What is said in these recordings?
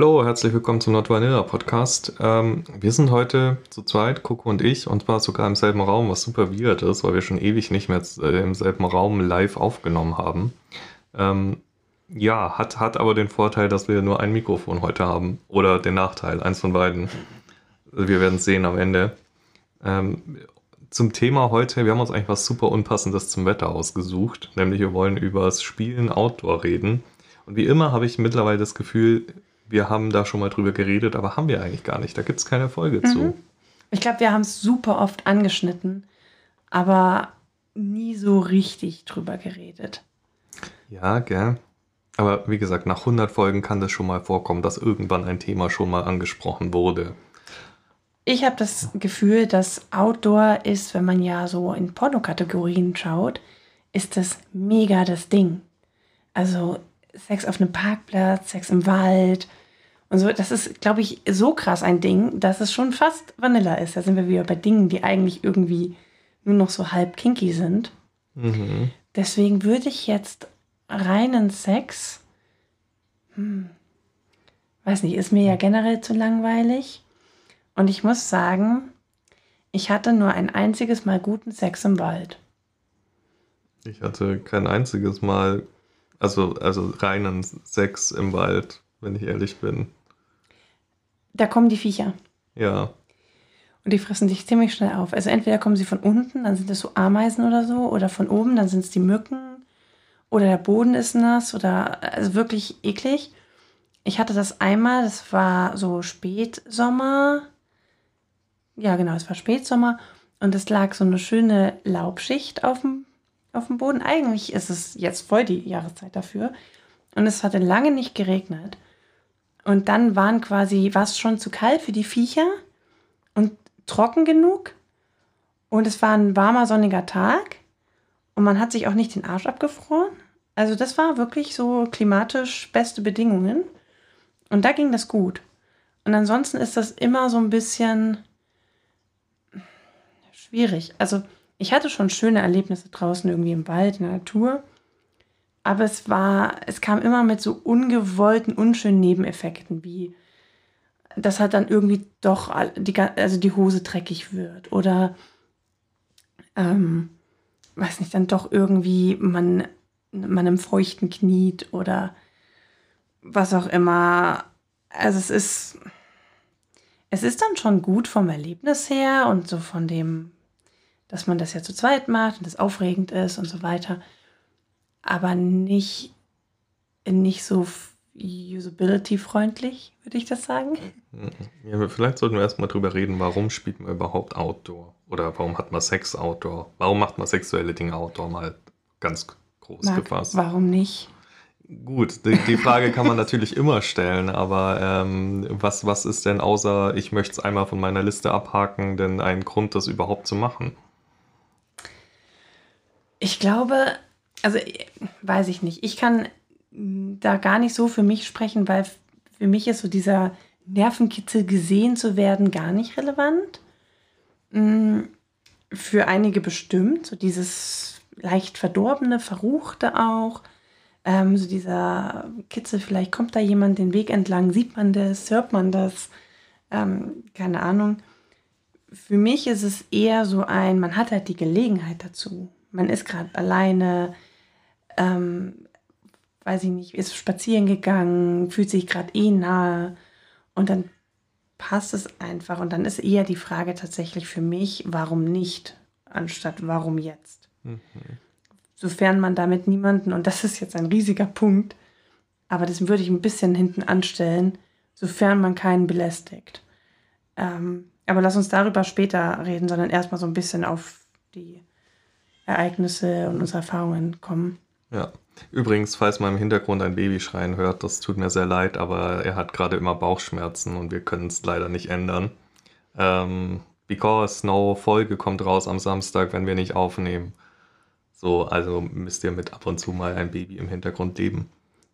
Hallo, herzlich willkommen zum Not Vanilla Podcast. Ähm, wir sind heute zu zweit, Coco und ich, und zwar sogar im selben Raum, was super weird ist, weil wir schon ewig nicht mehr äh, im selben Raum live aufgenommen haben. Ähm, ja, hat, hat aber den Vorteil, dass wir nur ein Mikrofon heute haben. Oder den Nachteil, eins von beiden. Wir werden es sehen am Ende. Ähm, zum Thema heute, wir haben uns eigentlich was super Unpassendes zum Wetter ausgesucht. Nämlich wir wollen über das Spielen Outdoor reden. Und wie immer habe ich mittlerweile das Gefühl, wir haben da schon mal drüber geredet, aber haben wir eigentlich gar nicht. Da gibt es keine Folge mhm. zu. Ich glaube, wir haben es super oft angeschnitten, aber nie so richtig drüber geredet. Ja, gell. Aber wie gesagt, nach 100 Folgen kann das schon mal vorkommen, dass irgendwann ein Thema schon mal angesprochen wurde. Ich habe das Gefühl, dass Outdoor ist, wenn man ja so in Pornokategorien schaut, ist das mega das Ding. Also Sex auf einem Parkplatz, Sex im Wald, und so, das ist, glaube ich, so krass ein Ding, dass es schon fast Vanilla ist. Da sind wir wieder bei Dingen, die eigentlich irgendwie nur noch so halb kinky sind. Mhm. Deswegen würde ich jetzt reinen Sex, hm, weiß nicht, ist mir ja generell zu langweilig. Und ich muss sagen, ich hatte nur ein einziges Mal guten Sex im Wald. Ich hatte kein einziges Mal, also, also reinen Sex im Wald, wenn ich ehrlich bin. Da kommen die Viecher. Ja. Und die fressen dich ziemlich schnell auf. Also entweder kommen sie von unten, dann sind es so Ameisen oder so, oder von oben, dann sind es die Mücken. Oder der Boden ist nass oder also wirklich eklig. Ich hatte das einmal, das war so Spätsommer. Ja, genau, es war Spätsommer. Und es lag so eine schöne Laubschicht auf dem, auf dem Boden. Eigentlich ist es jetzt voll die Jahreszeit dafür. Und es hatte lange nicht geregnet. Und dann waren quasi, war es schon zu kalt für die Viecher und trocken genug. Und es war ein warmer, sonniger Tag. Und man hat sich auch nicht den Arsch abgefroren. Also das war wirklich so klimatisch beste Bedingungen. Und da ging das gut. Und ansonsten ist das immer so ein bisschen schwierig. Also ich hatte schon schöne Erlebnisse draußen irgendwie im Wald, in der Natur aber es war, es kam immer mit so ungewollten, unschönen Nebeneffekten, wie dass halt dann irgendwie doch die, also die Hose dreckig wird oder ähm, weiß nicht, dann doch irgendwie man, man im Feuchten kniet oder was auch immer. Also es ist, es ist dann schon gut vom Erlebnis her und so von dem, dass man das ja zu zweit macht und das aufregend ist und so weiter aber nicht, nicht so usability-freundlich, würde ich das sagen. Ja, vielleicht sollten wir erstmal drüber reden, warum spielt man überhaupt Outdoor? Oder warum hat man Sex Outdoor? Warum macht man sexuelle Dinge Outdoor mal ganz groß Marc, gefasst? Warum nicht? Gut, die, die Frage kann man natürlich immer stellen, aber ähm, was, was ist denn außer, ich möchte es einmal von meiner Liste abhaken, denn ein Grund, das überhaupt zu machen? Ich glaube, also weiß ich nicht. Ich kann da gar nicht so für mich sprechen, weil für mich ist so dieser Nervenkitzel gesehen zu werden gar nicht relevant. Mm, für einige bestimmt, so dieses leicht verdorbene, verruchte auch. Ähm, so dieser Kitzel, vielleicht kommt da jemand den Weg entlang, sieht man das, hört man das, ähm, keine Ahnung. Für mich ist es eher so ein, man hat halt die Gelegenheit dazu. Man ist gerade alleine, ähm, weiß ich nicht, ist spazieren gegangen, fühlt sich gerade eh nahe und dann passt es einfach. Und dann ist eher die Frage tatsächlich für mich, warum nicht, anstatt warum jetzt. Mhm. Sofern man damit niemanden, und das ist jetzt ein riesiger Punkt, aber das würde ich ein bisschen hinten anstellen, sofern man keinen belästigt. Ähm, aber lass uns darüber später reden, sondern erstmal so ein bisschen auf die Ereignisse und unsere Erfahrungen kommen. Ja. Übrigens, falls man im Hintergrund ein Baby schreien hört, das tut mir sehr leid, aber er hat gerade immer Bauchschmerzen und wir können es leider nicht ändern. Ähm, because No Folge kommt raus am Samstag, wenn wir nicht aufnehmen. So, also müsst ihr mit ab und zu mal ein Baby im Hintergrund leben.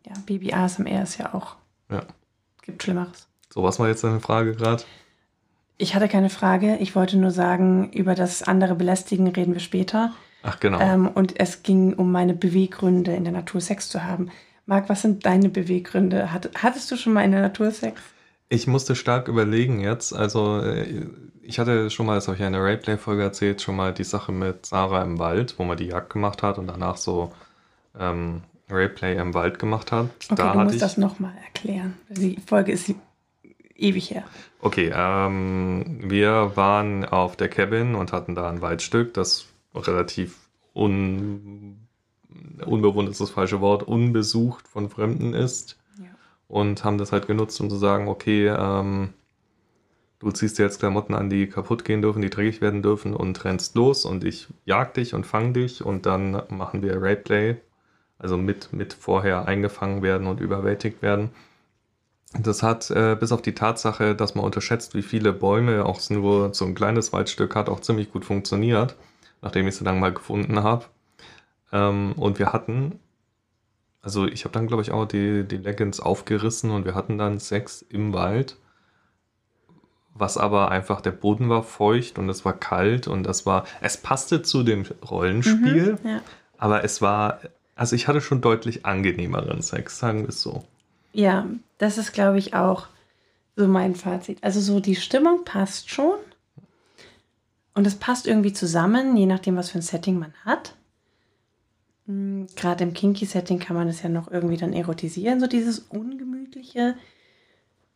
Ja, Baby ASMR ist ja auch. Ja. Gibt Schlimmeres. So, was war jetzt deine Frage gerade? Ich hatte keine Frage. Ich wollte nur sagen, über das andere Belästigen reden wir später. Ach genau. Ähm, und es ging um meine Beweggründe, in der Natur Sex zu haben. Marc, was sind deine Beweggründe? Hat, hattest du schon mal in der Natur Sex? Ich musste stark überlegen jetzt. Also, äh, ich hatte schon mal, das habe ich ja in der Rayplay-Folge erzählt, schon mal die Sache mit Sarah im Wald, wo man die Jagd gemacht hat und danach so ähm, Rayplay im Wald gemacht hat. Okay, da du musst ich, das nochmal erklären. Die Folge ist ewig her. Okay, ähm, wir waren auf der Cabin und hatten da ein Waldstück, das relativ un, unbewohnt ist das falsche Wort, unbesucht von Fremden ist. Ja. Und haben das halt genutzt, um zu sagen, okay, ähm, du ziehst dir jetzt Klamotten an, die kaputt gehen dürfen, die dreckig werden dürfen und rennst los und ich jag dich und fang dich und dann machen wir Rayplay, also mit, mit vorher eingefangen werden und überwältigt werden. Das hat äh, bis auf die Tatsache, dass man unterschätzt, wie viele Bäume auch nur so ein kleines Waldstück hat, auch ziemlich gut funktioniert, nachdem ich sie dann mal gefunden habe. Ähm, und wir hatten, also ich habe dann glaube ich auch die, die Leggings aufgerissen und wir hatten dann Sex im Wald, was aber einfach, der Boden war feucht und es war kalt und das war, es passte zu dem Rollenspiel, Ja. aber es war, also ich hatte schon deutlich angenehmeren Sex, sagen wir es so. Ja, das ist, glaube ich, auch so mein Fazit. Also so die Stimmung passt schon. Und es passt irgendwie zusammen, je nachdem, was für ein Setting man hat. Hm, Gerade im Kinky-Setting kann man es ja noch irgendwie dann erotisieren, so dieses Ungemütliche.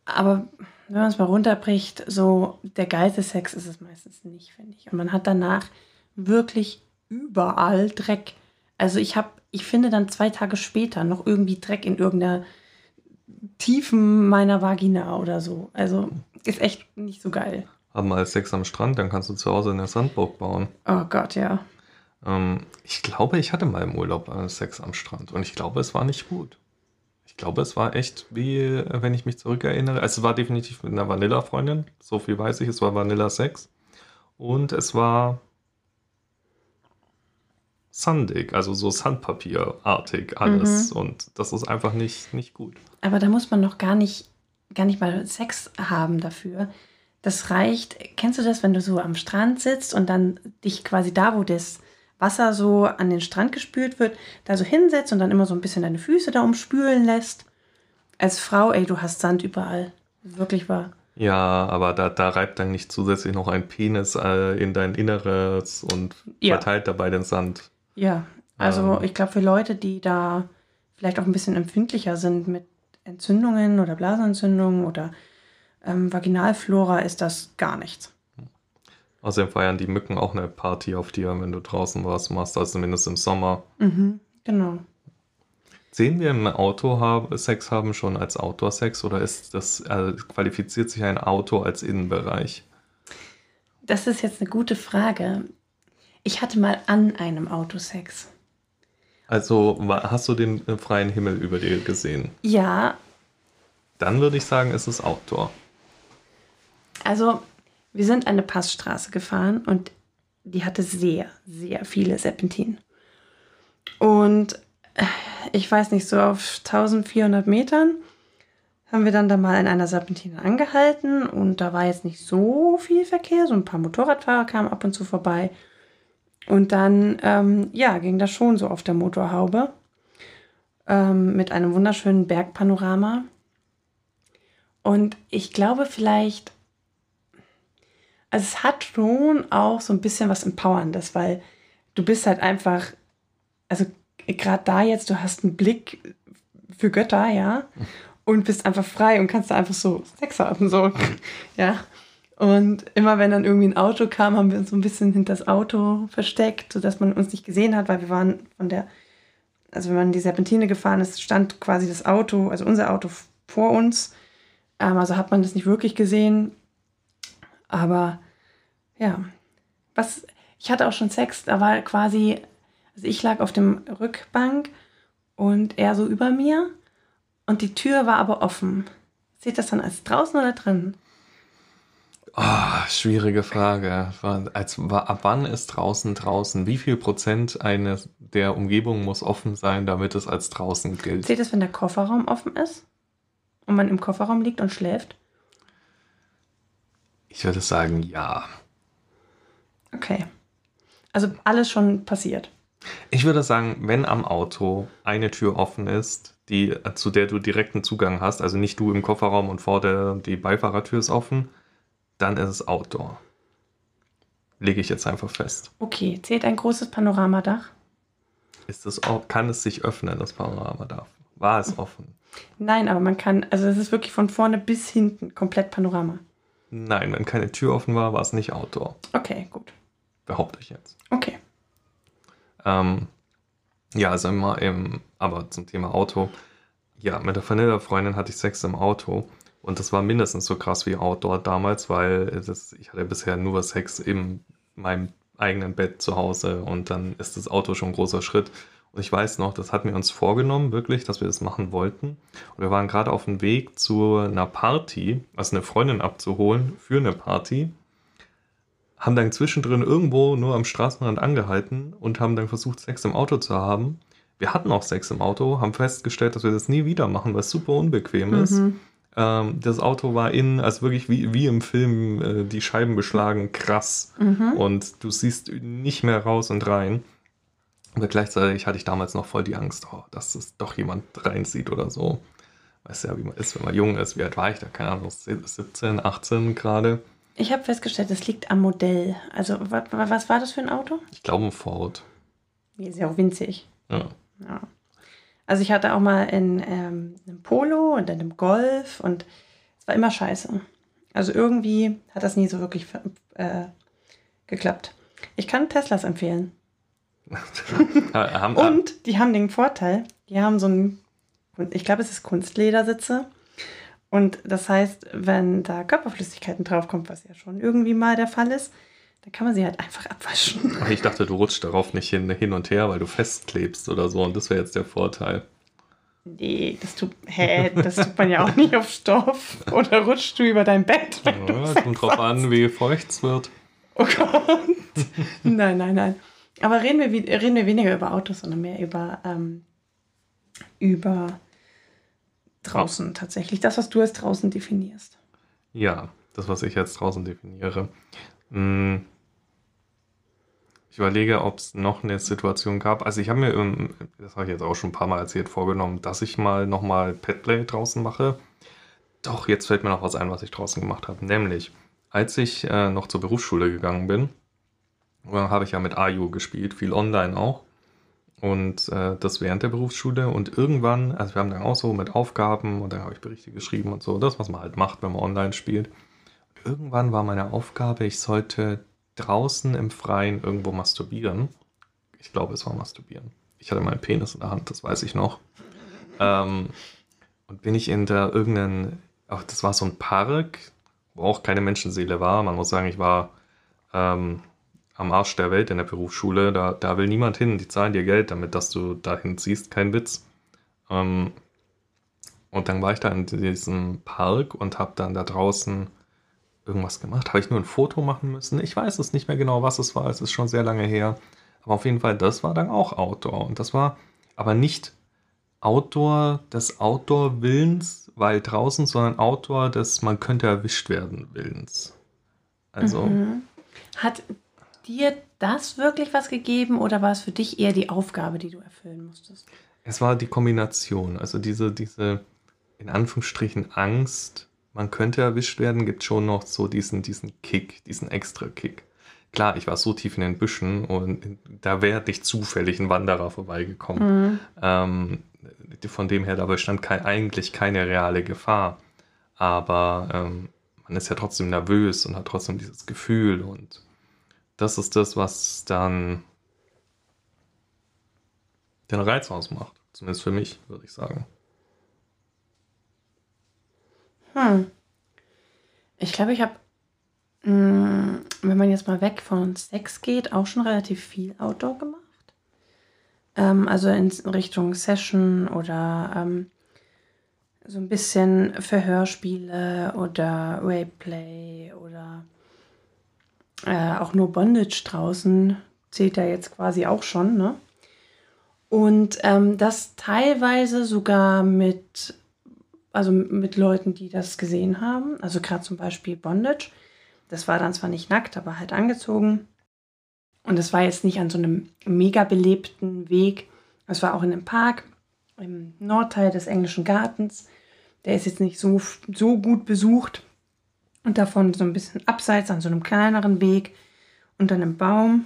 Aber wenn man es mal runterbricht, so der geilste Sex ist es meistens nicht, finde ich. Und man hat danach wirklich überall Dreck. Also ich habe, ich finde dann zwei Tage später noch irgendwie Dreck in irgendeiner Tiefen meiner Vagina oder so. Also ist echt nicht so geil. Haben mal Sex am Strand, dann kannst du zu Hause eine Sandburg bauen. Oh Gott, ja. Ähm, ich glaube, ich hatte mal im Urlaub Sex am Strand und ich glaube, es war nicht gut. Ich glaube, es war echt wie, wenn ich mich zurückerinnere. Also es war definitiv mit einer Vanilla-Freundin, so viel weiß ich, es war Vanilla-Sex. Und es war sandig, also so Sandpapierartig alles. Und das ist einfach nicht, nicht gut. Aber da muss man noch gar nicht, gar nicht mal Sex haben dafür. Das reicht. Kennst du das, wenn du so am Strand sitzt und dann dich quasi da, wo das Wasser so an den Strand gespült wird, da so hinsetzt und dann immer so ein bisschen deine Füße da umspülen lässt? Als Frau, ey, du hast Sand überall. Wirklich wahr. Ja, aber da, da reibt dann nicht zusätzlich noch ein Penis äh, in dein Inneres und Ja. verteilt dabei den Sand. Ja, also Ähm. ich glaube, für Leute, die da vielleicht auch ein bisschen empfindlicher sind mit Entzündungen oder Blasenentzündungen oder ähm, Vaginalflora, ist das gar nichts. Außerdem feiern die Mücken auch eine Party auf dir, wenn du draußen was machst, also zumindest im Sommer. Mhm, genau. Sehen wir im Auto Sex haben schon als Outdoor-Sex oder ist das, äh, qualifiziert sich ein Auto als Innenbereich? Das ist jetzt eine gute Frage. Ich hatte mal an einem Auto Sex. Also hast du den äh, freien Himmel über dir gesehen? Ja, Dann würde ich sagen, es ist Outdoor. Also wir sind eine Passstraße gefahren und die hatte sehr, sehr viele Serpentinen. Und äh, ich weiß nicht, so auf 1400 Metern haben wir dann da mal in einer Serpentine angehalten und da war jetzt nicht so viel Verkehr, so ein paar Motorradfahrer kamen ab und zu vorbei. Und dann, ähm, ja, ging das schon so auf der Motorhaube ähm, mit einem wunderschönen Bergpanorama. Und ich glaube vielleicht, also es hat schon auch so ein bisschen was Empowerndes, weil du bist halt einfach, also gerade da jetzt, du hast einen Blick für Götter, ja, und bist einfach frei und kannst da einfach so Sex haben, so, ja. Und immer wenn dann irgendwie ein Auto kam, haben wir uns so ein bisschen hinter das Auto versteckt, sodass man uns nicht gesehen hat, weil wir waren von der, also wenn man die Serpentine gefahren ist, stand quasi das Auto, also unser Auto vor uns. Ähm, also hat man das nicht wirklich gesehen. Aber ja, was, ich hatte auch schon Sex, da war quasi, also ich lag auf dem Rückbank und er so über mir und die Tür war aber offen. Seht das dann als draußen oder drin? Ah, schwierige Frage. Als, ab wann ist draußen draußen? Wie viel Prozent eines der Umgebung muss offen sein, damit es als draußen gilt? Seht das, wenn der Kofferraum offen ist und man im Kofferraum liegt und schläft? Ich würde sagen, ja. Okay. Also alles schon passiert. Ich würde sagen, wenn am Auto eine Tür offen ist, die, zu der du direkten Zugang hast, also nicht du im Kofferraum und vor der die Beifahrertür ist offen, dann ist es Outdoor. Lege ich jetzt einfach fest. Okay, zählt ein großes Panoramadach? Ist es, kann es sich öffnen, das Panoramadach? War es offen? Nein, aber man kann, also es ist wirklich von vorne bis hinten komplett Panorama. Nein, wenn keine Tür offen war, war es nicht Outdoor. Okay, gut. Behaupte ich jetzt. Okay. Ähm, ja, also immer im, aber zum Thema Auto. Ja, mit der Vanilla-Freundin hatte ich Sex im Auto. Und das war mindestens so krass wie Outdoor damals, weil das, ich hatte bisher nur Sex in meinem eigenen Bett zu Hause und dann ist das Auto schon ein großer Schritt. Und ich weiß noch, das hatten wir uns vorgenommen, wirklich, dass wir das machen wollten. Und wir waren gerade auf dem Weg zu einer Party, also eine Freundin abzuholen für eine Party. Haben dann zwischendrin irgendwo nur am Straßenrand angehalten und haben dann versucht, Sex im Auto zu haben. Wir hatten auch Sex im Auto, haben festgestellt, dass wir das nie wieder machen, weil es super unbequem ist. Mhm. Ähm, das Auto war innen, also wirklich wie, wie im Film, äh, die Scheiben beschlagen, krass. Mhm. Und du siehst nicht mehr raus und rein. Aber gleichzeitig hatte ich damals noch voll die Angst, oh, dass es doch jemand reinsieht oder so. Weißt ja, wie man ist, wenn man jung ist. Wie alt war ich da? Keine Ahnung, 17, 18 gerade. Ich habe festgestellt, das liegt am Modell. Also, was, was war das für ein Auto? Ich glaube, ein Ford. Ist ja auch winzig. Ja. ja. Also, ich hatte auch mal in ähm, einem Polo und in einem Golf und es war immer scheiße. Also, irgendwie hat das nie so wirklich äh, geklappt. Ich kann Teslas empfehlen. und die haben den Vorteil, die haben so ein, ich glaube, es ist Kunstledersitze. Und das heißt, wenn da Körperflüssigkeiten draufkommt, was ja schon irgendwie mal der Fall ist, dann kann man sie halt einfach abwaschen. Ich dachte, du rutschst darauf nicht hin, hin und her, weil du festklebst oder so. Und das wäre jetzt der Vorteil. Nee, das tut, hä, das tut man ja auch nicht auf Stoff. Oder rutschst du über dein Bett? Ja, kommt drauf an, wie feucht es wird. Oh Gott. nein, nein, nein. Aber reden wir, reden wir weniger über Autos, sondern mehr über, ähm, über draußen tatsächlich. Das, was du als draußen definierst. Ja, das, was ich als draußen definiere. Hm. Ich überlege, ob es noch eine Situation gab. Also ich habe mir, das habe ich jetzt auch schon ein paar Mal erzählt, vorgenommen, dass ich mal nochmal Petplay draußen mache. Doch, jetzt fällt mir noch was ein, was ich draußen gemacht habe. Nämlich, als ich äh, noch zur Berufsschule gegangen bin, habe ich ja mit AYU gespielt, viel online auch. Und äh, das während der Berufsschule. Und irgendwann, also wir haben dann auch so mit Aufgaben und dann habe ich Berichte geschrieben und so, das, was man halt macht, wenn man online spielt. Und irgendwann war meine Aufgabe, ich sollte draußen im Freien irgendwo masturbieren. Ich glaube, es war masturbieren. Ich hatte meinen Penis in der Hand, das weiß ich noch. Ähm, und bin ich in der irgendeinen, ach, das war so ein Park, wo auch keine Menschenseele war. Man muss sagen, ich war ähm, am Arsch der Welt in der Berufsschule. Da, da will niemand hin. Die zahlen dir Geld, damit dass du dahin ziehst. Kein Witz. Ähm, und dann war ich da in diesem Park und habe dann da draußen irgendwas gemacht. Habe ich nur ein Foto machen müssen? Ich weiß es nicht mehr genau, was es war. Es ist schon sehr lange her. Aber auf jeden Fall, das war dann auch Outdoor. Und das war aber nicht Outdoor des Outdoor-Willens, weil draußen, sondern Outdoor des man könnte erwischt werden Willens. Also. Mhm. Hat dir das wirklich was gegeben oder war es für dich eher die Aufgabe, die du erfüllen musstest? Es war die Kombination, also diese, diese in Anführungsstrichen Angst, man könnte erwischt werden, gibt schon noch so diesen, diesen Kick, diesen extra Kick. Klar, ich war so tief in den Büschen und da wäre nicht zufällig ein Wanderer vorbeigekommen. Mhm. Ähm, von dem her, da bestand kein, eigentlich keine reale Gefahr. Aber ähm, man ist ja trotzdem nervös und hat trotzdem dieses Gefühl und das ist das, was dann den Reiz ausmacht. Zumindest für mich, würde ich sagen. Hm. Ich glaube, ich habe, hm, wenn man jetzt mal weg von Sex geht, auch schon relativ viel Outdoor gemacht. Ähm, also in Richtung Session oder ähm, so ein bisschen Verhörspiele oder Rayplay oder äh, auch nur Bondage draußen zählt ja jetzt quasi auch schon, ne? Und ähm, das teilweise sogar mit, also mit Leuten, die das gesehen haben. Also gerade zum Beispiel Bondage. Das war dann zwar nicht nackt, aber halt angezogen. Und es war jetzt nicht an so einem mega belebten Weg. Es war auch in einem Park im Nordteil des englischen Gartens. Der ist jetzt nicht so, so gut besucht. Und davon so ein bisschen abseits an so einem kleineren Weg unter einem Baum.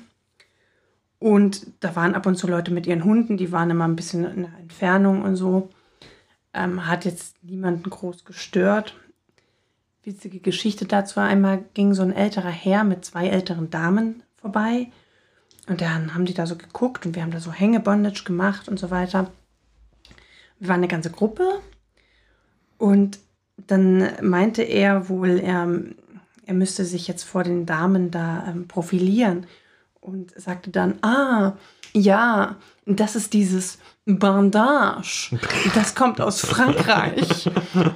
Und da waren ab und zu Leute mit ihren Hunden, die waren immer ein bisschen in der Entfernung und so. Ähm, hat jetzt niemanden groß gestört. Witzige Geschichte dazu einmal ging so ein älterer Herr mit zwei älteren Damen vorbei. Und dann haben die da so geguckt und wir haben da so Hängebondage gemacht und so weiter. Wir waren eine ganze Gruppe. Und dann meinte er wohl, er, er müsste sich jetzt vor den Damen da ähm, profilieren und sagte dann, ah, ja, das ist dieses Bandage. Das kommt aus Frankreich.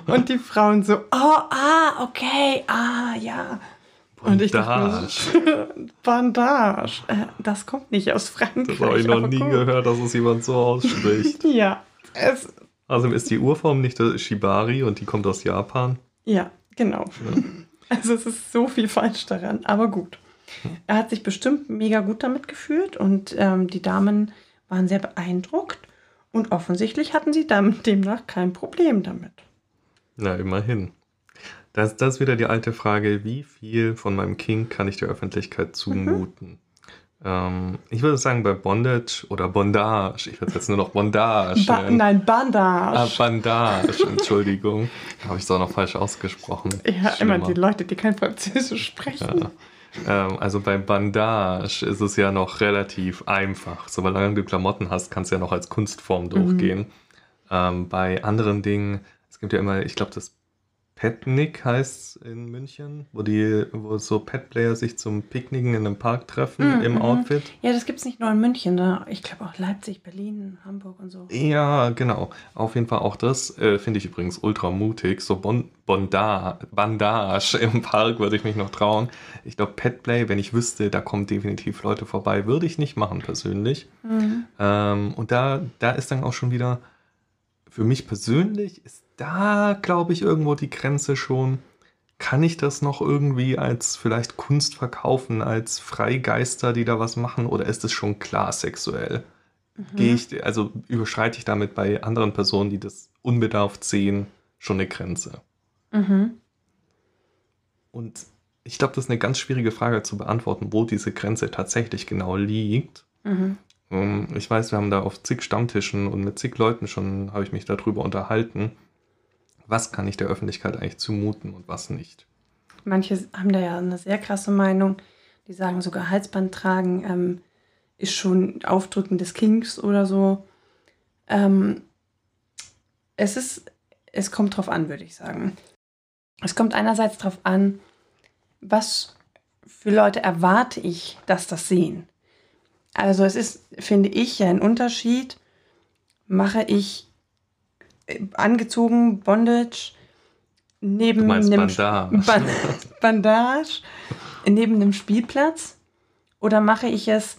und die Frauen so, oh, ah, okay, ah, ja. Und ich dachte, Bandage, äh, das kommt nicht aus Frankreich. Das habe ich noch nie gehört, dass es jemand so ausspricht. ja. Es, also ist die Urform nicht der Shibari und die kommt aus Japan? Ja, genau. Ja. Also es ist so viel falsch daran, aber gut. Er hat sich bestimmt mega gut damit gefühlt und ähm, die Damen waren sehr beeindruckt und offensichtlich hatten sie dann demnach kein Problem damit. Na, immerhin. Das, das ist wieder die alte Frage, wie viel von meinem King kann ich der Öffentlichkeit zumuten? Mhm. Ähm, ich würde sagen, bei Bondage oder Bondage, ich würde jetzt nur noch Bondage. Ba nein, Bandage. Ah, Bandage, Entschuldigung. Habe ich es auch noch falsch ausgesprochen. Ja, Schlimmer. immer die Leute, die kein Französisch sprechen. Ja. Ähm, also bei Bandage ist es ja noch relativ einfach. Solange du Klamotten hast, kannst du ja noch als Kunstform mhm. durchgehen. Mhm. Ähm, bei anderen Dingen, es gibt ja immer, ich glaube, das Petnik heißt in München, wo die, wo so Pet-Player sich zum Picknicken in einem Park treffen mm, im mm. Outfit. Ja, das gibt es nicht nur in München, ne? ich glaube auch Leipzig, Berlin, Hamburg und so. Ja, genau. Auf jeden Fall auch das äh, finde ich übrigens ultra mutig. So bon Bondage, Bandage im Park würde ich mich noch trauen. Ich glaube, Petplay, wenn ich wüsste, da kommen definitiv Leute vorbei, würde ich nicht machen persönlich. Mhm. Ähm, und da, da ist dann auch schon wieder, für mich persönlich ist da glaube ich irgendwo die Grenze schon. Kann ich das noch irgendwie als vielleicht Kunst verkaufen, als Freigeister, die da was machen, oder ist es schon klar sexuell? Mhm. Gehe ich, also überschreite ich damit bei anderen Personen, die das unbedarft sehen, schon eine Grenze? Mhm. Und ich glaube, das ist eine ganz schwierige Frage zu beantworten, wo diese Grenze tatsächlich genau liegt. Mhm. Ähm, ich weiß, wir haben da auf zig Stammtischen und mit zig Leuten schon, habe ich mich darüber unterhalten was kann ich der Öffentlichkeit eigentlich zumuten und was nicht. Manche haben da ja eine sehr krasse Meinung. Die sagen sogar Halsband tragen ähm, ist schon Aufdrücken des Kings oder so. Ähm, es ist, es kommt drauf an, würde ich sagen. Es kommt einerseits drauf an, was für Leute erwarte ich, dass das sehen. Also es ist, finde ich, ja ein Unterschied. Mache ich angezogen, Bondage, neben einem Bandage. Bandage, neben einem Spielplatz? Oder mache ich es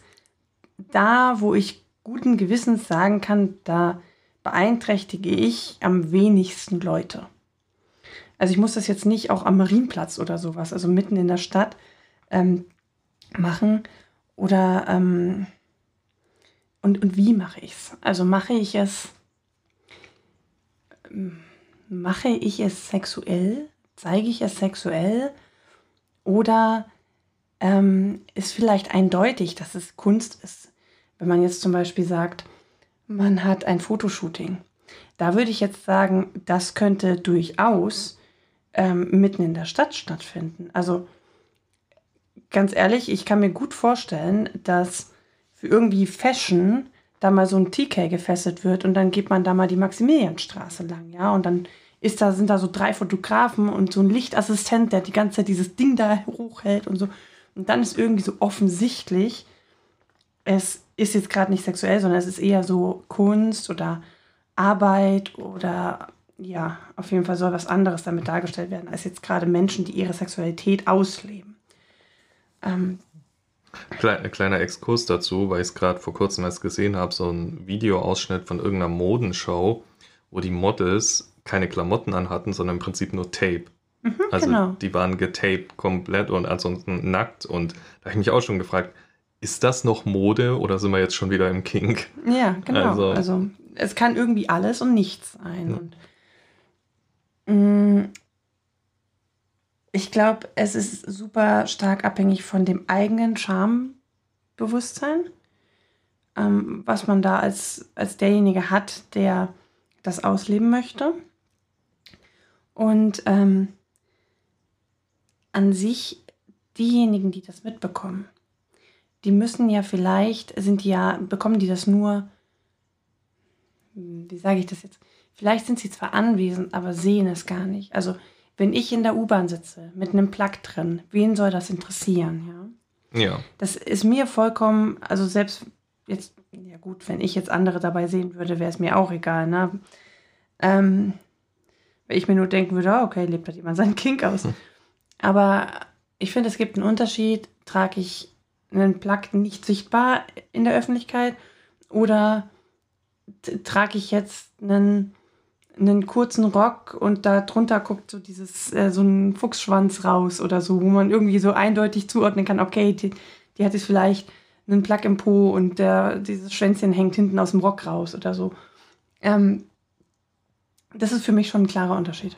da, wo ich guten Gewissens sagen kann, da beeinträchtige ich am wenigsten Leute? Also ich muss das jetzt nicht auch am Marienplatz oder sowas, also mitten in der Stadt ähm, machen. Oder ähm, und, und wie mache ich es? Also mache ich es mache ich es sexuell? Zeige ich es sexuell? Oder ähm, ist vielleicht eindeutig, dass es Kunst ist? Wenn man jetzt zum Beispiel sagt, man hat ein Fotoshooting. Da würde ich jetzt sagen, das könnte durchaus ähm, mitten in der Stadt stattfinden. Also ganz ehrlich, ich kann mir gut vorstellen, dass für irgendwie Fashion da mal so ein TK gefesselt wird und dann geht man da mal die Maximilianstraße lang, ja, und dann ist da, sind da so drei Fotografen und so ein Lichtassistent, der die ganze Zeit dieses Ding da hochhält und so. Und dann ist irgendwie so offensichtlich, es ist jetzt gerade nicht sexuell, sondern es ist eher so Kunst oder Arbeit oder ja, auf jeden Fall soll was anderes damit dargestellt werden, als jetzt gerade Menschen, die ihre Sexualität ausleben. Ähm, Kleiner, kleiner Exkurs dazu, weil ich es gerade vor kurzem erst gesehen habe, so ein Videoausschnitt von irgendeiner Modenshow, wo die Models keine Klamotten anhatten, sondern im Prinzip nur Tape. Mhm, also genau. die waren getaped komplett und ansonsten nackt. Und da habe ich mich auch schon gefragt, ist das noch Mode oder sind wir jetzt schon wieder im Kink? Ja, genau. Also, also es kann irgendwie alles und nichts sein. Ja. Und, mh, mm, ich glaube, es ist super stark abhängig von dem eigenen Schambewusstsein, ähm, was man da als, als derjenige hat, der das ausleben möchte. Und ähm, an sich diejenigen, die das mitbekommen, die müssen ja vielleicht, sind die ja, bekommen die das nur, wie sage ich das jetzt? Vielleicht sind sie zwar anwesend, aber sehen es gar nicht. Also wenn ich in der U-Bahn sitze mit einem Plug drin, wen soll das interessieren? Ja. ja. Das ist mir vollkommen, also selbst jetzt, ja gut, wenn ich jetzt andere dabei sehen würde, wäre es mir auch egal. Ne? Ähm, wenn ich mir nur denken würde, oh, okay, lebt da jemand seinen Kink aus. Hm. Aber ich finde, es gibt einen Unterschied, trage ich einen Plug nicht sichtbar in der Öffentlichkeit oder trage ich jetzt einen, einen kurzen Rock und da drunter guckt so dieses, äh, so ein Fuchsschwanz raus oder so, wo man irgendwie so eindeutig zuordnen kann, okay, die, die hat jetzt vielleicht einen Plug im Po und der, dieses Schwänzchen hängt hinten aus dem Rock raus oder so. Ähm, das ist für mich schon ein klarer Unterschied.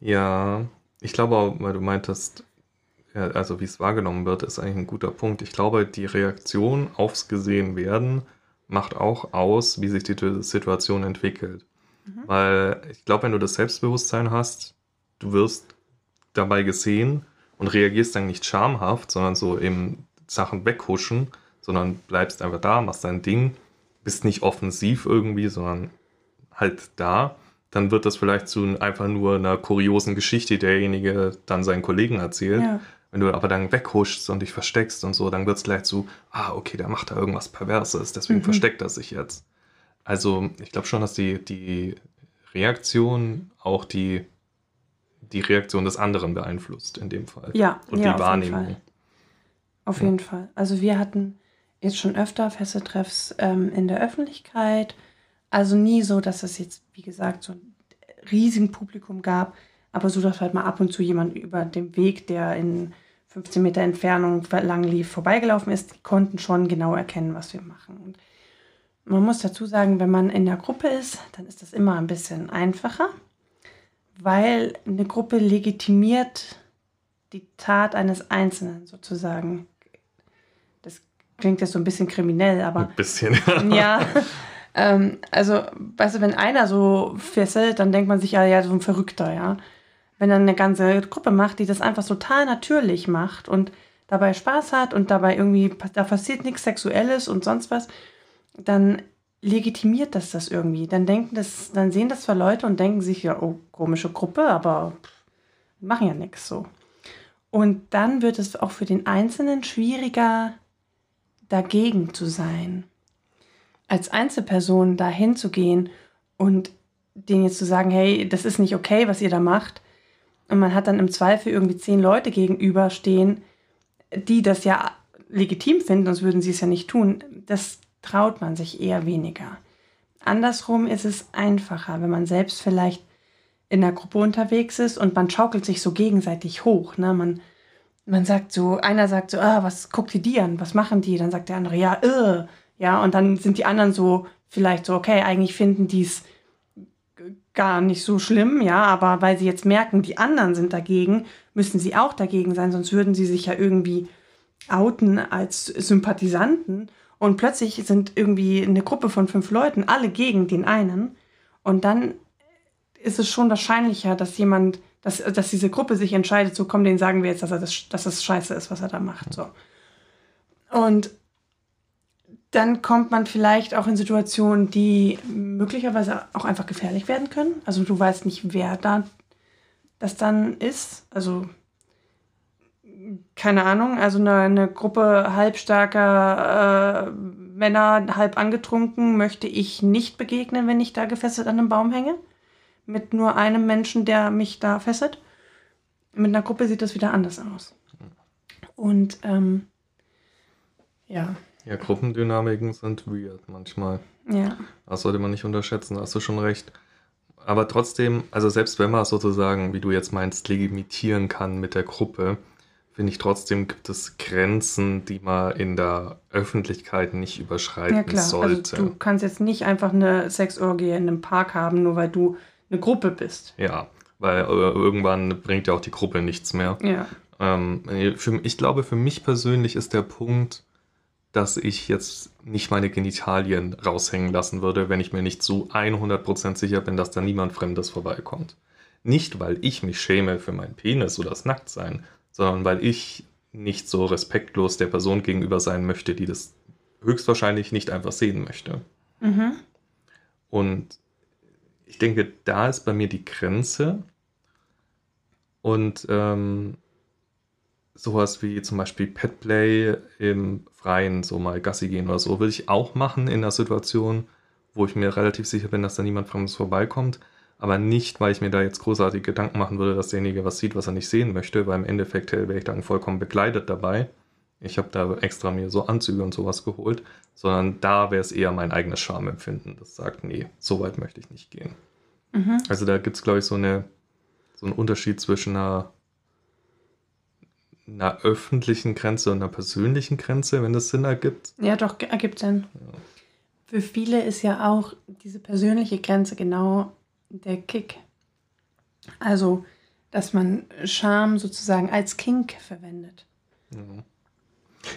Ja, ich glaube weil du meintest, ja, also wie es wahrgenommen wird, ist eigentlich ein guter Punkt. Ich glaube, die Reaktion aufs Gesehenwerden macht auch aus, wie sich die Situation entwickelt. Mhm. Weil ich glaube, wenn du das Selbstbewusstsein hast, du wirst dabei gesehen und reagierst dann nicht schamhaft, sondern so eben Sachen weghuschen, sondern bleibst einfach da, machst dein Ding, bist nicht offensiv irgendwie, sondern halt da dann wird das vielleicht zu einfach nur einer kuriosen Geschichte, die derjenige dann seinen Kollegen erzählt. Ja. Wenn du aber dann weghuschst und dich versteckst und so, dann wird es gleich zu, ah, okay, der macht da irgendwas Perverses, deswegen mhm. versteckt er sich jetzt. Also ich glaube schon, dass die, die Reaktion auch die, die Reaktion des anderen beeinflusst in dem Fall. Ja, und ja, die Wahrnehmung. Auf jeden Fall. Also wir hatten jetzt schon öfter Fesseltreffs ähm, in der Öffentlichkeit also nie so, dass es jetzt, wie gesagt, so ein riesigen Publikum gab, aber so, dass halt mal ab und zu jemand über dem Weg, der in 15 Meter Entfernung lang lief, vorbeigelaufen ist, die konnten schon genau erkennen, was wir machen. Und man muss dazu sagen, wenn man in der Gruppe ist, dann ist das immer ein bisschen einfacher, weil eine Gruppe legitimiert die Tat eines Einzelnen sozusagen. Das klingt jetzt so ein bisschen kriminell, aber. Ein bisschen. ja. Ähm, also, weißt du, wenn einer so fesselt, dann denkt man sich ja, ja, so ein Verrückter, ja. Wenn dann eine ganze Gruppe macht, die das einfach total natürlich macht und dabei Spaß hat und dabei irgendwie, da passiert nichts Sexuelles und sonst was, dann legitimiert das das irgendwie. Dann denken das, dann sehen das zwar Leute und denken sich, ja, oh, komische Gruppe, aber machen ja nichts so. Und dann wird es auch für den Einzelnen schwieriger, dagegen zu sein als Einzelperson da hinzugehen und denen jetzt zu sagen, hey, das ist nicht okay, was ihr da macht. Und man hat dann im Zweifel irgendwie zehn Leute gegenüberstehen, die das ja legitim finden, sonst würden sie es ja nicht tun. Das traut man sich eher weniger. Andersrum ist es einfacher, wenn man selbst vielleicht in der Gruppe unterwegs ist und man schaukelt sich so gegenseitig hoch. Ne? Man, man sagt so, einer sagt so, ah, was guckt ihr die an? Was machen die? Dann sagt der andere, ja, äh, ja, und dann sind die anderen so vielleicht so, okay, eigentlich finden die es gar nicht so schlimm, ja, aber weil sie jetzt merken, die anderen sind dagegen, müssen sie auch dagegen sein, sonst würden sie sich ja irgendwie outen als Sympathisanten. Und plötzlich sind irgendwie eine Gruppe von fünf Leuten alle gegen den einen. Und dann ist es schon wahrscheinlicher, dass jemand, dass, dass diese Gruppe sich entscheidet, so komm, den sagen wir jetzt, dass er das, dass das scheiße ist, was er da macht. So. Und dann kommt man vielleicht auch in Situationen, die möglicherweise auch einfach gefährlich werden können. Also du weißt nicht, wer da das dann ist. Also keine Ahnung, also eine, eine Gruppe halbstarker äh, Männer, halb angetrunken, möchte ich nicht begegnen, wenn ich da gefesselt an einem Baum hänge. Mit nur einem Menschen, der mich da fesselt. Mit einer Gruppe sieht das wieder anders aus. Und ähm, ja. Ja, Gruppendynamiken sind weird manchmal. Ja. Das sollte man nicht unterschätzen, hast du schon recht. Aber trotzdem, also selbst wenn man sozusagen, wie du jetzt meinst, legitimieren kann mit der Gruppe, finde ich trotzdem gibt es Grenzen, die man in der Öffentlichkeit nicht überschreiten Ja klar, sollte. also du kannst jetzt nicht einfach eine Sexorgie in einem Park haben, nur weil du eine Gruppe bist. ja, weil äh, irgendwann bringt ja auch die Gruppe nichts mehr. Ja. Ähm, für, ich glaube, für mich persönlich ist der Punkt, dass ich jetzt nicht meine Genitalien raushängen lassen würde, wenn ich mir nicht zu 100% sicher bin, dass da niemand Fremdes vorbeikommt. Nicht, weil ich mich schäme für meinen Penis oder das Nacktsein, sondern weil ich nicht so respektlos der Person gegenüber sein möchte, die das höchstwahrscheinlich nicht einfach sehen möchte. Mhm. Und ich denke, da ist bei mir die Grenze. Und ähm, sowas wie zum Beispiel Petplay im Freien, so mal Gassi gehen oder so, würde ich auch machen in einer Situation, wo ich mir relativ sicher bin, dass da niemand Fremdes vorbeikommt. Aber nicht, weil ich mir da jetzt großartige Gedanken machen würde, dass derjenige was sieht, was er nicht sehen möchte, weil im Endeffekt wäre ich dann vollkommen bekleidet dabei. Ich habe da extra mir so Anzüge und sowas geholt, sondern da wäre es eher mein eigenes Schamempfinden, das sagt, nee, so weit möchte ich nicht gehen. Mhm. Also da gibt es, glaube ich, so, eine, so einen Unterschied zwischen einer, einer öffentlichen Grenze und einer persönlichen Grenze, wenn das Sinn ergibt. Ja, doch, ergibt Sinn. Für viele ist ja auch diese persönliche Grenze genau der Kick. Also, dass man Scham sozusagen als Kink verwendet.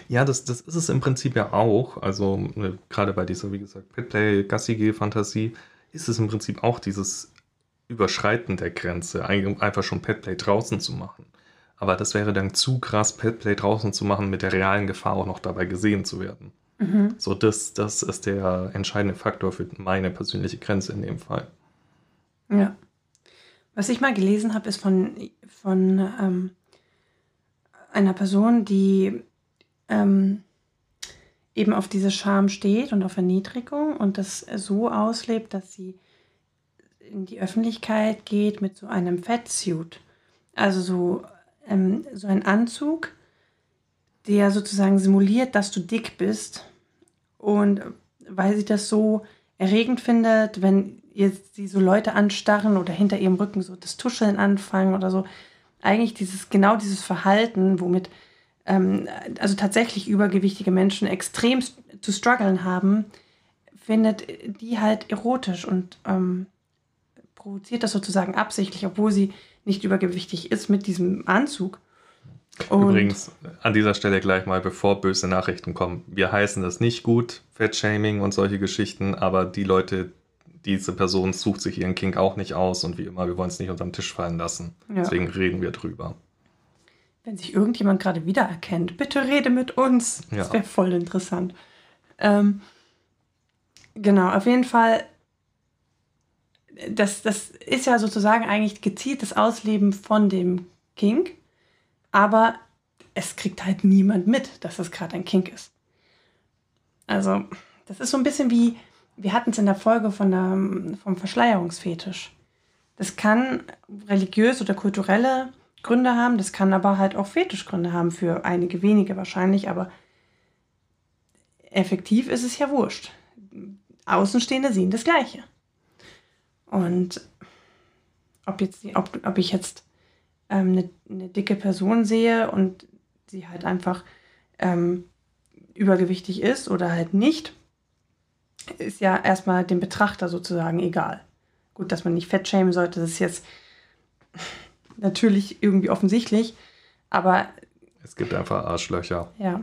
Ja, das, das ist es im Prinzip ja auch. Also äh, gerade bei dieser, wie gesagt, Petplay, Gassi-Fantasie ist es im Prinzip auch dieses Überschreiten der Grenze, ein- einfach schon Petplay draußen zu machen. Aber das wäre dann zu krass, Petplay draußen zu machen, mit der realen Gefahr auch noch dabei gesehen zu werden. Mhm. So, das, das ist der entscheidende Faktor für meine persönliche Grenze in dem Fall. Ja. Was ich mal gelesen habe, ist von, von ähm, einer Person, die ähm, eben auf diese Scham steht und auf Erniedrigung und das so auslebt, dass sie in die Öffentlichkeit geht mit so einem Fettsuit. Also so, ähm, so ein Anzug, der sozusagen simuliert, dass du dick bist. Und weil sie das so erregend findet, wenn jetzt sie so Leute anstarren oder hinter ihrem Rücken so das Tuscheln anfangen oder so. Eigentlich dieses, genau dieses Verhalten, womit ähm, also tatsächlich übergewichtige Menschen extrem zu strugglen haben, findet die halt erotisch und ähm, provoziert das sozusagen absichtlich, obwohl sie nicht übergewichtig ist mit diesem Anzug. Und Übrigens, an dieser Stelle gleich mal, bevor böse Nachrichten kommen. Wir heißen das nicht gut, Fettshaming und solche Geschichten, aber die Leute, diese Person sucht sich ihren Kink auch nicht aus und wie immer, wir wollen es nicht unterm Tisch fallen lassen. Ja. Deswegen reden wir drüber. Wenn sich irgendjemand gerade wiedererkennt, bitte rede mit uns. Das Ja. wäre voll interessant. Ähm, genau, auf jeden Fall. Das, das ist ja sozusagen eigentlich gezieltes Ausleben von dem Kink, aber es kriegt halt niemand mit, dass das gerade ein Kink ist. Also, das ist so ein bisschen wie, wir hatten es in der Folge von der, vom Verschleierungsfetisch. Das kann religiös oder kulturelle Gründe haben, das kann aber halt auch Fetischgründe haben, für einige wenige wahrscheinlich, aber effektiv ist es ja wurscht. Außenstehende sehen das Gleiche. Und ob, jetzt, ob, ob ich jetzt ähm, eine, eine dicke Person sehe und sie halt einfach ähm, übergewichtig ist oder halt nicht, ist ja erstmal dem Betrachter sozusagen egal. Gut, dass man nicht fett schämen sollte, das ist jetzt natürlich irgendwie offensichtlich, aber Es gibt einfach Arschlöcher. ja.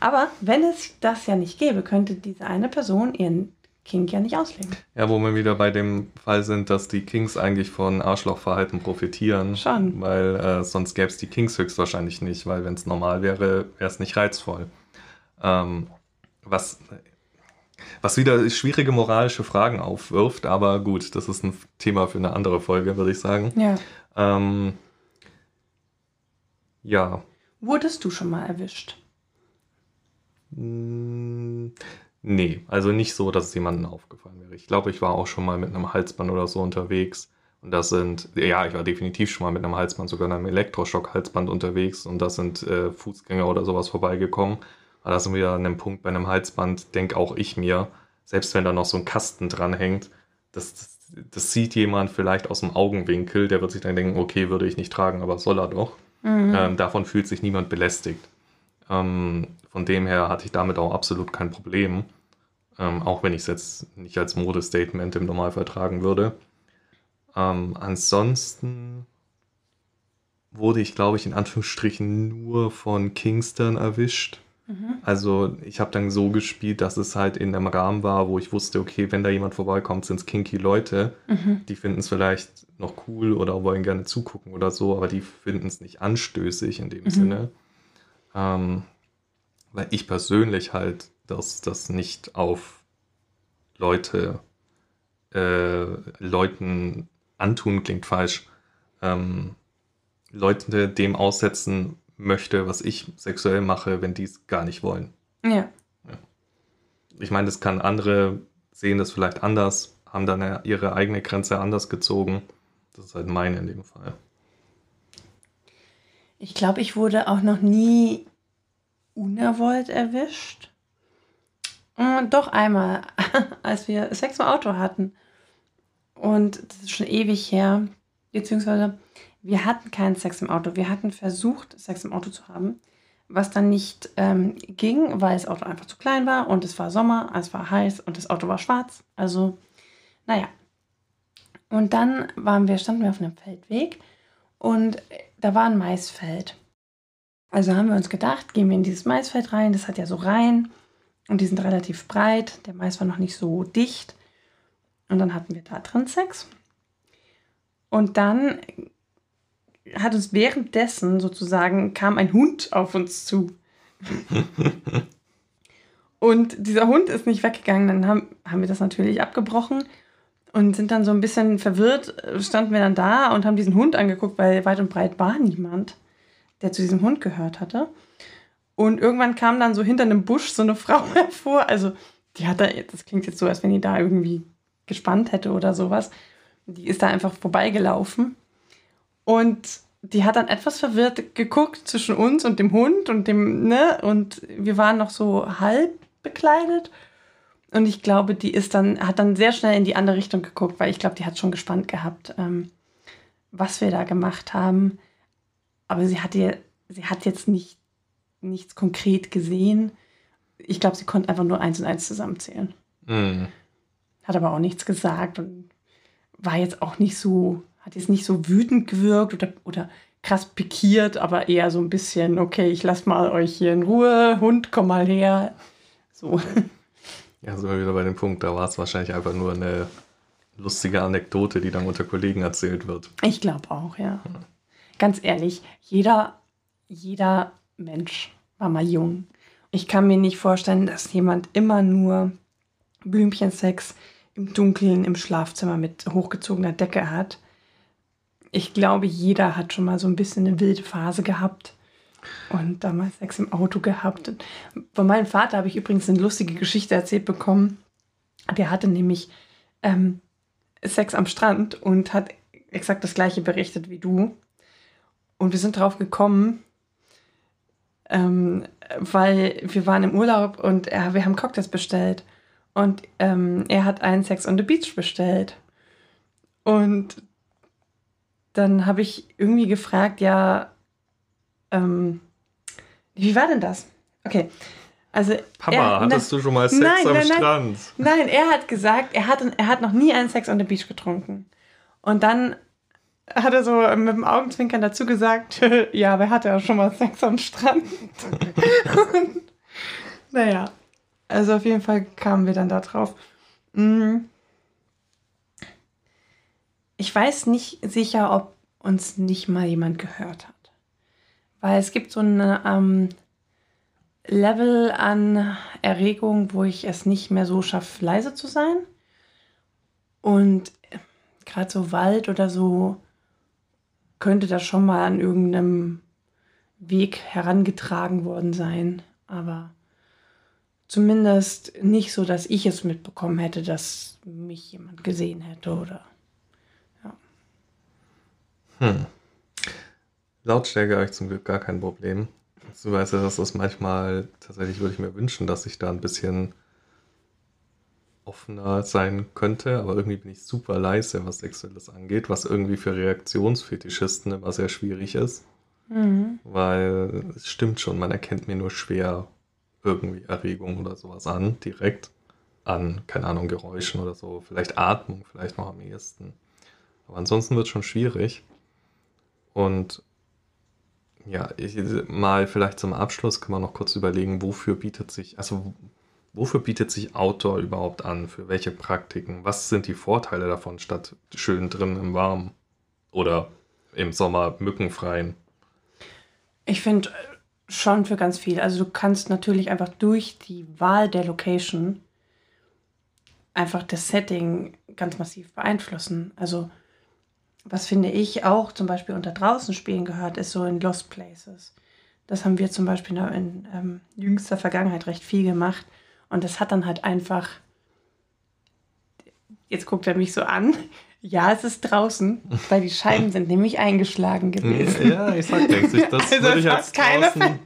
Aber wenn es das ja nicht gäbe, könnte diese eine Person ihren Kink ja nicht ausleben. Ja, wo wir wieder bei dem Fall sind, dass die Kings eigentlich von Arschlochverhalten profitieren. Schon. Weil äh, sonst gäbe es die Kings höchstwahrscheinlich nicht, weil wenn es normal wäre, wäre es nicht reizvoll. Ähm, was, was wieder schwierige moralische Fragen aufwirft, aber gut, das ist ein Thema für eine andere Folge, würde ich sagen. Ja. Ähm, ja. Wurdest du schon mal erwischt? Mm, Nee, also nicht so, dass es jemandem aufgefallen wäre. Ich glaube, ich war auch schon mal mit einem Halsband oder so unterwegs. Und das sind, ja, ich war definitiv schon mal mit einem Halsband, sogar einem Elektroschock-Halsband unterwegs. Und da sind äh, Fußgänger oder sowas vorbeigekommen. Aber da sind wir an einem Punkt bei einem Halsband, denke auch ich mir, selbst wenn da noch so ein Kasten dranhängt, das, das, das sieht jemand vielleicht aus dem Augenwinkel, der wird sich dann denken, okay, würde ich nicht tragen, aber soll er doch. Mhm. Ähm, davon fühlt sich niemand belästigt. Ähm, von dem her hatte ich damit auch absolut kein Problem. Ähm, auch wenn ich es jetzt nicht als Modestatement im Normalfall tragen würde. Ähm, ansonsten wurde ich, glaube ich, in Anführungsstrichen nur von Kingston erwischt. Mhm. Also ich habe dann so gespielt, dass es halt in einem Rahmen war, wo ich wusste, okay, wenn da jemand vorbeikommt, sind es kinky Leute. Mhm. Die finden es vielleicht noch cool oder wollen gerne zugucken oder so, aber die finden es nicht anstößig in dem mhm. Sinne. Ähm, weil ich persönlich halt das, das nicht auf Leute, äh, Leuten antun, klingt falsch, ähm, Leute dem aussetzen möchte, was ich sexuell mache, wenn die es gar nicht wollen. Ja. ja. Ich meine, das kann andere sehen das vielleicht anders, haben dann ihre eigene Grenze anders gezogen. Das ist halt meine in dem Fall. Ich glaube, ich wurde auch noch nie unerwollt erwischt. Und doch einmal, als wir Sex im Auto hatten. Und das ist schon ewig her. Beziehungsweise wir hatten keinen Sex im Auto. Wir hatten versucht, Sex im Auto zu haben, was dann nicht ähm, ging, weil das Auto einfach zu klein war und es war Sommer, es war heiß und das Auto war schwarz. Also, naja. Und dann waren wir, standen wir auf einem Feldweg und da war ein Maisfeld. Also haben wir uns gedacht, gehen wir in dieses Maisfeld rein. Das hat ja so Reihen und die sind relativ breit. Der Mais war noch nicht so dicht. Und dann hatten wir da drin Sex. Und dann hat uns währenddessen sozusagen kam ein Hund auf uns zu. und dieser Hund ist nicht weggegangen. Dann haben, haben wir das natürlich abgebrochen und sind dann so ein bisschen verwirrt, standen wir dann da und haben diesen Hund angeguckt, weil weit und breit war niemand, der zu diesem Hund gehört hatte. Und irgendwann kam dann so hinter einem Busch so eine Frau hervor. Also, die hat da, das klingt jetzt so, als wenn die da irgendwie gespannt hätte oder sowas. Die ist da einfach vorbeigelaufen und die hat dann etwas verwirrt geguckt zwischen uns und dem Hund und dem, ne? Und wir waren noch so halb bekleidet. Und ich glaube, die ist dann, hat dann sehr schnell in die andere Richtung geguckt, weil ich glaube, die hat schon gespannt gehabt, ähm, was wir da gemacht haben. Aber sie hat, ihr, sie hat jetzt nicht, nichts konkret gesehen. Ich glaube, sie konnte einfach nur eins und eins zusammenzählen. Mhm. Hat aber auch nichts gesagt und war jetzt auch nicht so hat jetzt nicht so wütend gewirkt oder, oder krass pikiert, aber eher so ein bisschen, okay, ich lass mal euch hier in Ruhe, Hund, komm mal her. So. Ja, sind wir wieder bei dem Punkt, da war es wahrscheinlich einfach nur eine lustige Anekdote, die dann unter Kollegen erzählt wird. Ich glaube auch, ja. ja. Ganz ehrlich, jeder, jeder Mensch war mal jung. Ich kann mir nicht vorstellen, dass jemand immer nur Blümchensex im Dunkeln im Schlafzimmer mit hochgezogener Decke hat ich glaube, jeder hat schon mal so ein bisschen eine wilde Phase gehabt und damals Sex im Auto gehabt. Und von meinem Vater habe ich übrigens eine lustige Geschichte erzählt bekommen. Der hatte nämlich ähm, Sex am Strand und hat exakt das gleiche berichtet wie du. Und wir sind drauf gekommen, ähm, weil wir waren im Urlaub und er, wir haben Cocktails bestellt. Und ähm, er hat einen Sex on the Beach bestellt. Und dann habe ich irgendwie gefragt, ja, ähm, wie war denn das? Okay. Also Papa, er, hattest na, du schon mal Sex nein, am nein, Strand? Nein, er hat gesagt, er hat, er hat noch nie einen Sex on the Beach getrunken. Und dann hat er so mit dem Augenzwinkern dazu gesagt, ja, wer hatte ja schon mal Sex am Strand? Und, naja, also auf jeden Fall kamen wir dann da drauf. Mhm ich weiß nicht sicher, ob uns nicht mal jemand gehört hat. Weil es gibt so ein ähm, Level an Erregung, wo ich es nicht mehr so schaffe, leise zu sein. Und gerade so Wald oder so könnte das schon mal an irgendeinem Weg herangetragen worden sein. Aber zumindest nicht so, dass ich es mitbekommen hätte, dass mich jemand gesehen hätte oder hm. Lautstärke habe ich zum Glück gar kein Problem. Du weißt ja, dass das manchmal, tatsächlich würde ich mir wünschen, dass ich da ein bisschen offener sein könnte, aber irgendwie bin ich super leise, was Sexuelles angeht, was irgendwie für Reaktionsfetischisten immer sehr schwierig ist. Mhm. Weil es stimmt schon, man erkennt mir nur schwer irgendwie Erregung oder sowas an, direkt an, keine Ahnung, Geräuschen oder so. Vielleicht Atmung, vielleicht noch am ehesten. Aber ansonsten wird es schon schwierig. Und ja, ich, mal vielleicht zum Abschluss kann man noch kurz überlegen, wofür bietet sich, also wofür bietet sich Outdoor überhaupt an? Für welche Praktiken? Was sind die Vorteile davon, statt schön drin im Warmen oder im Sommer mückenfreien? Ich finde schon für ganz viel. Also du kannst natürlich einfach durch die Wahl der Location einfach das Setting ganz massiv beeinflussen. Also was finde ich auch zum Beispiel unter draußen spielen gehört, ist so in Lost Places. Das haben wir zum Beispiel in, in ähm, jüngster Vergangenheit recht viel gemacht. Und das hat dann halt einfach. Jetzt guckt er mich so an. Ja, es ist draußen, weil die Scheiben sind nämlich eingeschlagen gewesen. Ja, ich sag nichts. Das also würde ich, jetzt draußen,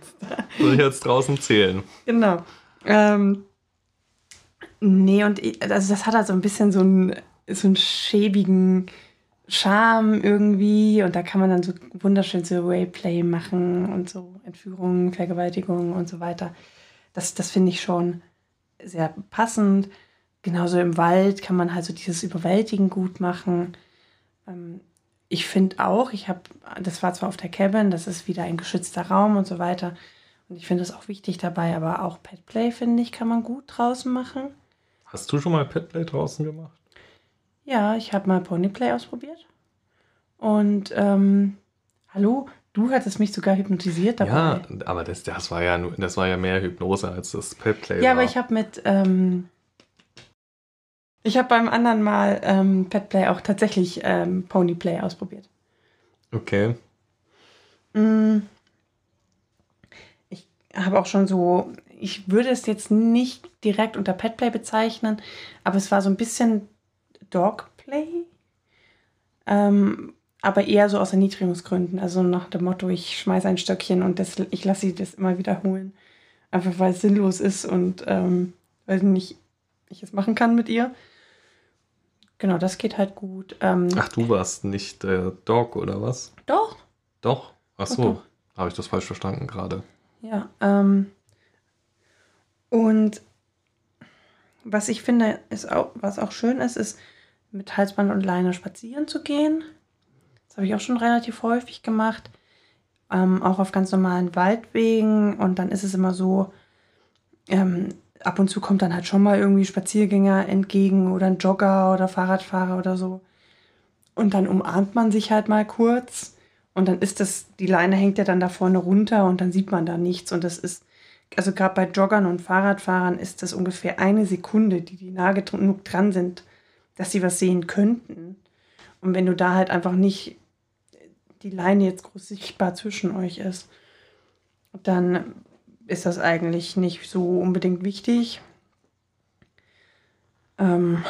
würde ich jetzt draußen zählen. Genau. Ähm, nee, und ich, also das hat halt so ein bisschen so einen, so einen schäbigen Charme irgendwie. Und da kann man dann so wunderschön so Rayplay machen und so Entführungen, Vergewaltigungen und so weiter. Das, das finde ich schon sehr passend. Genauso im Wald kann man halt so dieses Überwältigen gut machen. Ähm, ich finde auch, ich habe, das war zwar auf der Cabin, das ist wieder ein geschützter Raum und so weiter. Und ich finde das auch wichtig dabei, aber auch Petplay, finde ich, kann man gut draußen machen. Hast du schon mal Petplay draußen gemacht? Ja, ich habe mal Ponyplay ausprobiert. Und ähm, hallo, du hattest mich sogar hypnotisiert dabei. Ja, aber das, das, war, ja, das war ja mehr Hypnose als das Petplay. Ja, war. aber ich habe mit. Ähm, ich habe beim anderen Mal ähm, Petplay auch tatsächlich ähm, Ponyplay ausprobiert. Okay. Mm. Ich habe auch schon so, ich würde es jetzt nicht direkt unter Petplay bezeichnen, aber es war so ein bisschen Dogplay. Ähm, aber eher so aus Erniedrigungsgründen. Also nach dem Motto, ich schmeiße ein Stöckchen und das, ich lasse sie das immer wiederholen. Einfach weil es sinnlos ist und ähm, weil nicht ich es machen kann mit ihr. Genau, das geht halt gut. Ähm, Ach, du warst nicht der Dog oder was? Doch. Doch? Ach so, habe ich das falsch verstanden gerade. Ja, ähm, und was ich finde, ist auch, was auch schön ist, ist mit Halsband und Leine spazieren zu gehen. Das habe ich auch schon relativ häufig gemacht. Ähm, auch auf ganz normalen Waldwegen. Und dann ist es immer so, ähm, ab und zu kommt dann halt schon mal irgendwie Spaziergänger entgegen oder ein Jogger oder Fahrradfahrer oder so. Und dann umarmt man sich halt mal kurz. Und dann ist das, die Leine hängt ja dann da vorne runter und dann sieht man da nichts. Und das ist, also gerade bei Joggern und Fahrradfahrern ist das ungefähr eine Sekunde, die die nah genug dran sind, dass sie was sehen könnten. Und wenn du da halt einfach nicht die Leine jetzt groß sichtbar zwischen euch ist, dann ist das eigentlich nicht so unbedingt wichtig. Ähm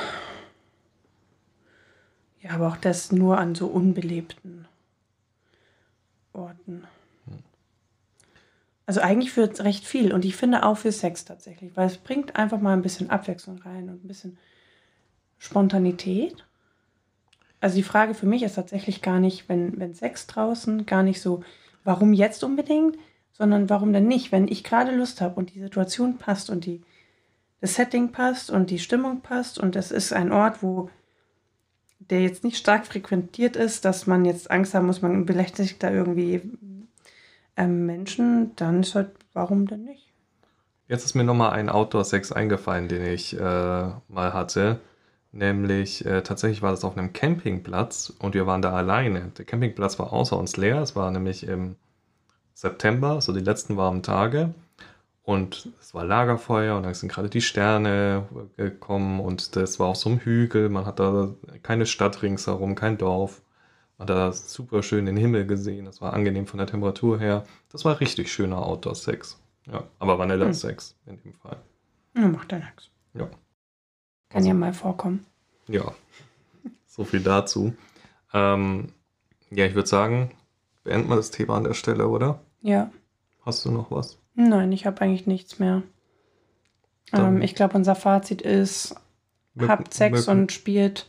ja, aber auch das nur an so unbelebten Orten. Also eigentlich für recht viel und ich finde auch für Sex tatsächlich, weil es bringt einfach mal ein bisschen Abwechslung rein und ein bisschen Spontanität. Also die Frage für mich ist tatsächlich gar nicht, wenn, wenn Sex draußen, gar nicht so, warum jetzt unbedingt, sondern warum denn nicht, wenn ich gerade Lust habe und die Situation passt und die, das Setting passt und die Stimmung passt und es ist ein Ort, wo der jetzt nicht stark frequentiert ist, dass man jetzt Angst haben muss, man belästigt da irgendwie ähm, Menschen, dann ist halt, warum denn nicht? Jetzt ist mir nochmal ein Outdoor-Sex eingefallen, den ich äh, mal hatte. Nämlich, äh, tatsächlich war das auf einem Campingplatz und wir waren da alleine. Der Campingplatz war außer uns leer. Es war nämlich im September, so die letzten warmen Tage. Und es war Lagerfeuer und dann sind gerade die Sterne gekommen und das war auf so einem Hügel. Man hat da keine Stadt ringsherum, kein Dorf. Man hat da super schön den Himmel gesehen. Das war angenehm von der Temperatur her. Das war richtig schöner Outdoor-Sex. Ja, aber Vanilla-Sex hm. in dem Fall. Ja, macht ja nichts. Ja. Kann also, ja mal vorkommen. Ja, so viel dazu. Ähm, ja, ich würde sagen, beenden wir das Thema an der Stelle, oder? Ja. Hast du noch was? Nein, ich habe eigentlich nichts mehr. Ähm, ich glaube, unser Fazit ist, habt Sex und spielt,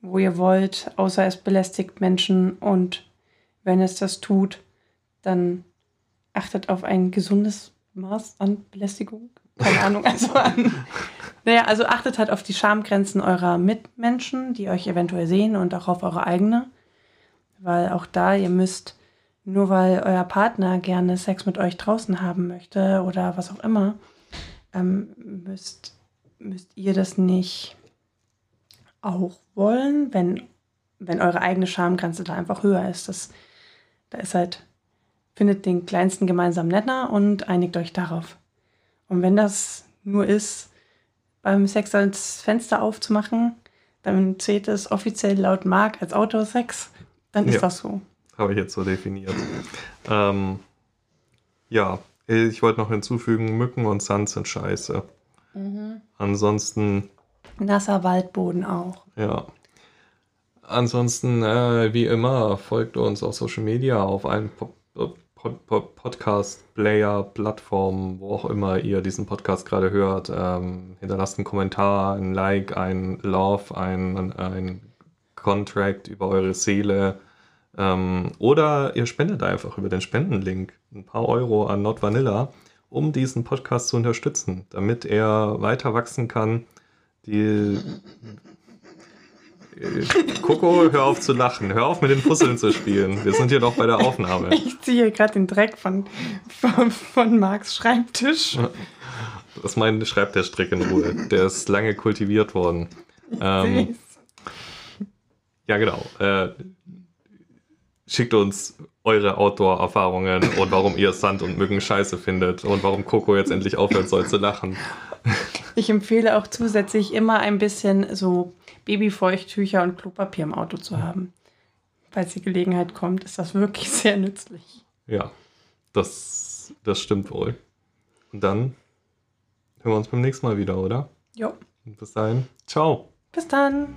wo ihr wollt, außer es belästigt Menschen und wenn es das tut, dann achtet auf ein gesundes Maß an Belästigung. Keine Ahnung, also an. Naja, also achtet halt auf die Schamgrenzen eurer Mitmenschen, die euch eventuell sehen und auch auf eure eigene. Weil auch da, ihr müsst, nur weil euer Partner gerne Sex mit euch draußen haben möchte oder was auch immer, ähm, müsst, müsst ihr das nicht auch wollen, wenn, wenn eure eigene Schamgrenze da einfach höher ist. Das, da ist halt, findet den kleinsten gemeinsamen Nenner und einigt euch darauf. Und wenn das nur ist, beim Sex das Fenster aufzumachen, dann zählt es offiziell laut Mark als Outdoor-Sex, dann ist Ja. das so. Habe ich jetzt so definiert. ähm, ja, ich wollte noch hinzufügen, Mücken und Sand sind scheiße. Ansonsten, Nasser Waldboden auch. ja. Ansonsten, äh, wie immer, folgt uns auf Social Media, auf allen Podcast-Player, Plattformen, wo auch immer ihr diesen Podcast gerade hört. Ähm, hinterlasst einen Kommentar, ein Like, ein Love, ein, ein Contract über eure Seele. Ähm, oder ihr spendet einfach über den Spendenlink ein paar Euro an Not Vanilla, um diesen Podcast zu unterstützen, damit er weiter wachsen kann. Die Coco, hör auf zu lachen. Hör auf mit den Fusseln zu spielen. Wir sind hier noch bei der Aufnahme. Ich ziehe gerade den Dreck von, von, von Marks Schreibtisch. Das ist mein Schreibtischtrick in Ruhe. Der ist lange kultiviert worden. Ähm, ja, genau. Äh, schickt uns eure Outdoor-Erfahrungen und warum ihr Sand und Mücken scheiße findet und warum Coco jetzt endlich aufhören soll zu lachen. Ich empfehle auch zusätzlich immer ein bisschen so Babyfeuchttücher und Klopapier im Auto zu haben. Falls die Gelegenheit kommt, ist das wirklich sehr nützlich. Ja, das, das stimmt wohl. Und dann hören wir uns beim nächsten Mal wieder, oder? Jo, Bis dahin. Ciao. bis dann.